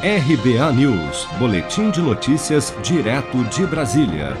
RBA News, Boletim de Notícias, direto de Brasília.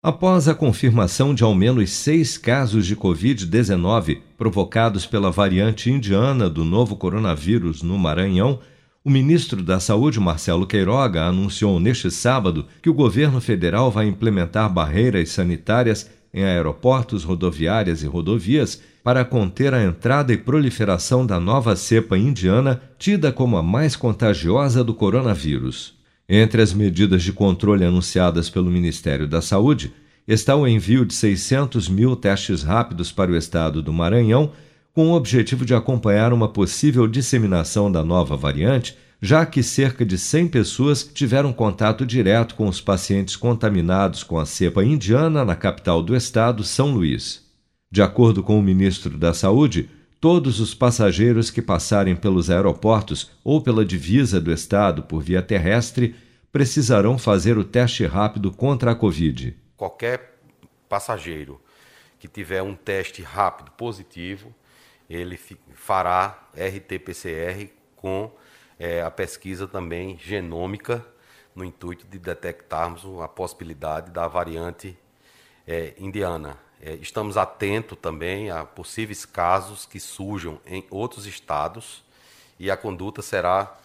Após a confirmação de ao menos seis casos de Covid-19 provocados pela variante indiana do novo coronavírus no Maranhão, o ministro da Saúde, Marcelo Queiroga, anunciou neste sábado que o governo federal vai implementar barreiras sanitárias em aeroportos, rodoviárias e rodovias para conter a entrada e proliferação da nova cepa indiana, tida como a mais contagiosa do coronavírus. Entre as medidas de controle anunciadas pelo Ministério da Saúde está o envio de 600 mil testes rápidos para o estado do Maranhão, com o objetivo de acompanhar uma possível disseminação da nova variante, já que cerca de 100 pessoas tiveram contato direto com os pacientes contaminados com a cepa indiana na capital do estado, São Luís. De acordo com o ministro da Saúde, todos os passageiros que passarem pelos aeroportos ou pela divisa do estado por via terrestre precisarão fazer o teste rápido contra a Covid. Qualquer passageiro que tiver um teste rápido positivo, ele fará RT-PCR com é, a pesquisa também genômica no intuito de detectarmos a possibilidade da variante é, indiana. É, estamos atentos também a possíveis casos que surjam em outros estados e a conduta será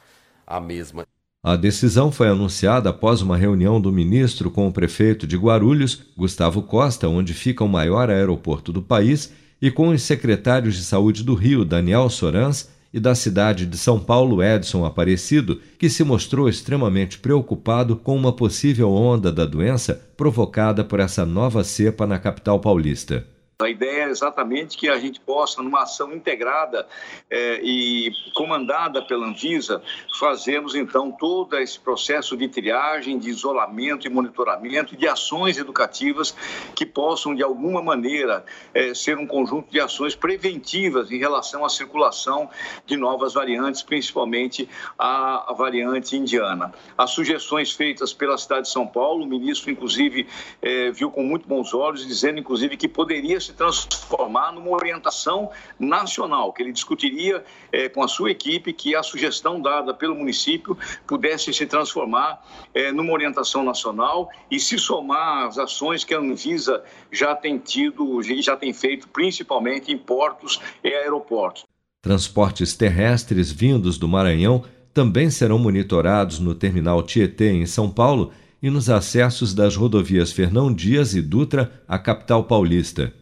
a mesma. A decisão foi anunciada após uma reunião do ministro com o prefeito de Guarulhos, Gustavo Costa, onde fica o maior aeroporto do país, e com os secretários de saúde do Rio, Daniel Sorans, e da cidade de São Paulo, Edson Aparecido, que se mostrou extremamente preocupado com uma possível onda da doença provocada por essa nova cepa na capital paulista. A ideia é exatamente que a gente possa, numa ação integrada é, e comandada pela Anvisa, fazermos então todo esse processo de triagem, de isolamento e monitoramento de ações educativas que possam, de alguma maneira, é, ser um conjunto de ações preventivas em relação à circulação de novas variantes, principalmente a, a variante indiana. As sugestões feitas pela cidade de São Paulo, o ministro, inclusive, é, viu com muito bons olhos, dizendo, inclusive, que poderia se transformar numa orientação nacional, que ele discutiria é, com a sua equipe que a sugestão dada pelo município pudesse se transformar é, numa orientação nacional e se somar às ações que a Anvisa já tem tido já tem feito, principalmente em portos e aeroportos. Transportes terrestres vindos do Maranhão também serão monitorados no terminal Tietê, em São Paulo, e nos acessos das rodovias Fernão Dias e Dutra à capital paulista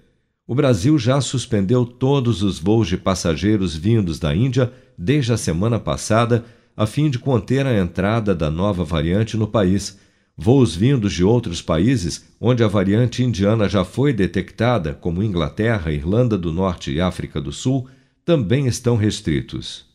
o Brasil já suspendeu todos os voos de passageiros vindos da Índia desde a semana passada, a fim de conter a entrada da nova variante no país. Voos vindos de outros países, onde a variante indiana já foi detectada, como Inglaterra, Irlanda do Norte e África do Sul, também estão restritos.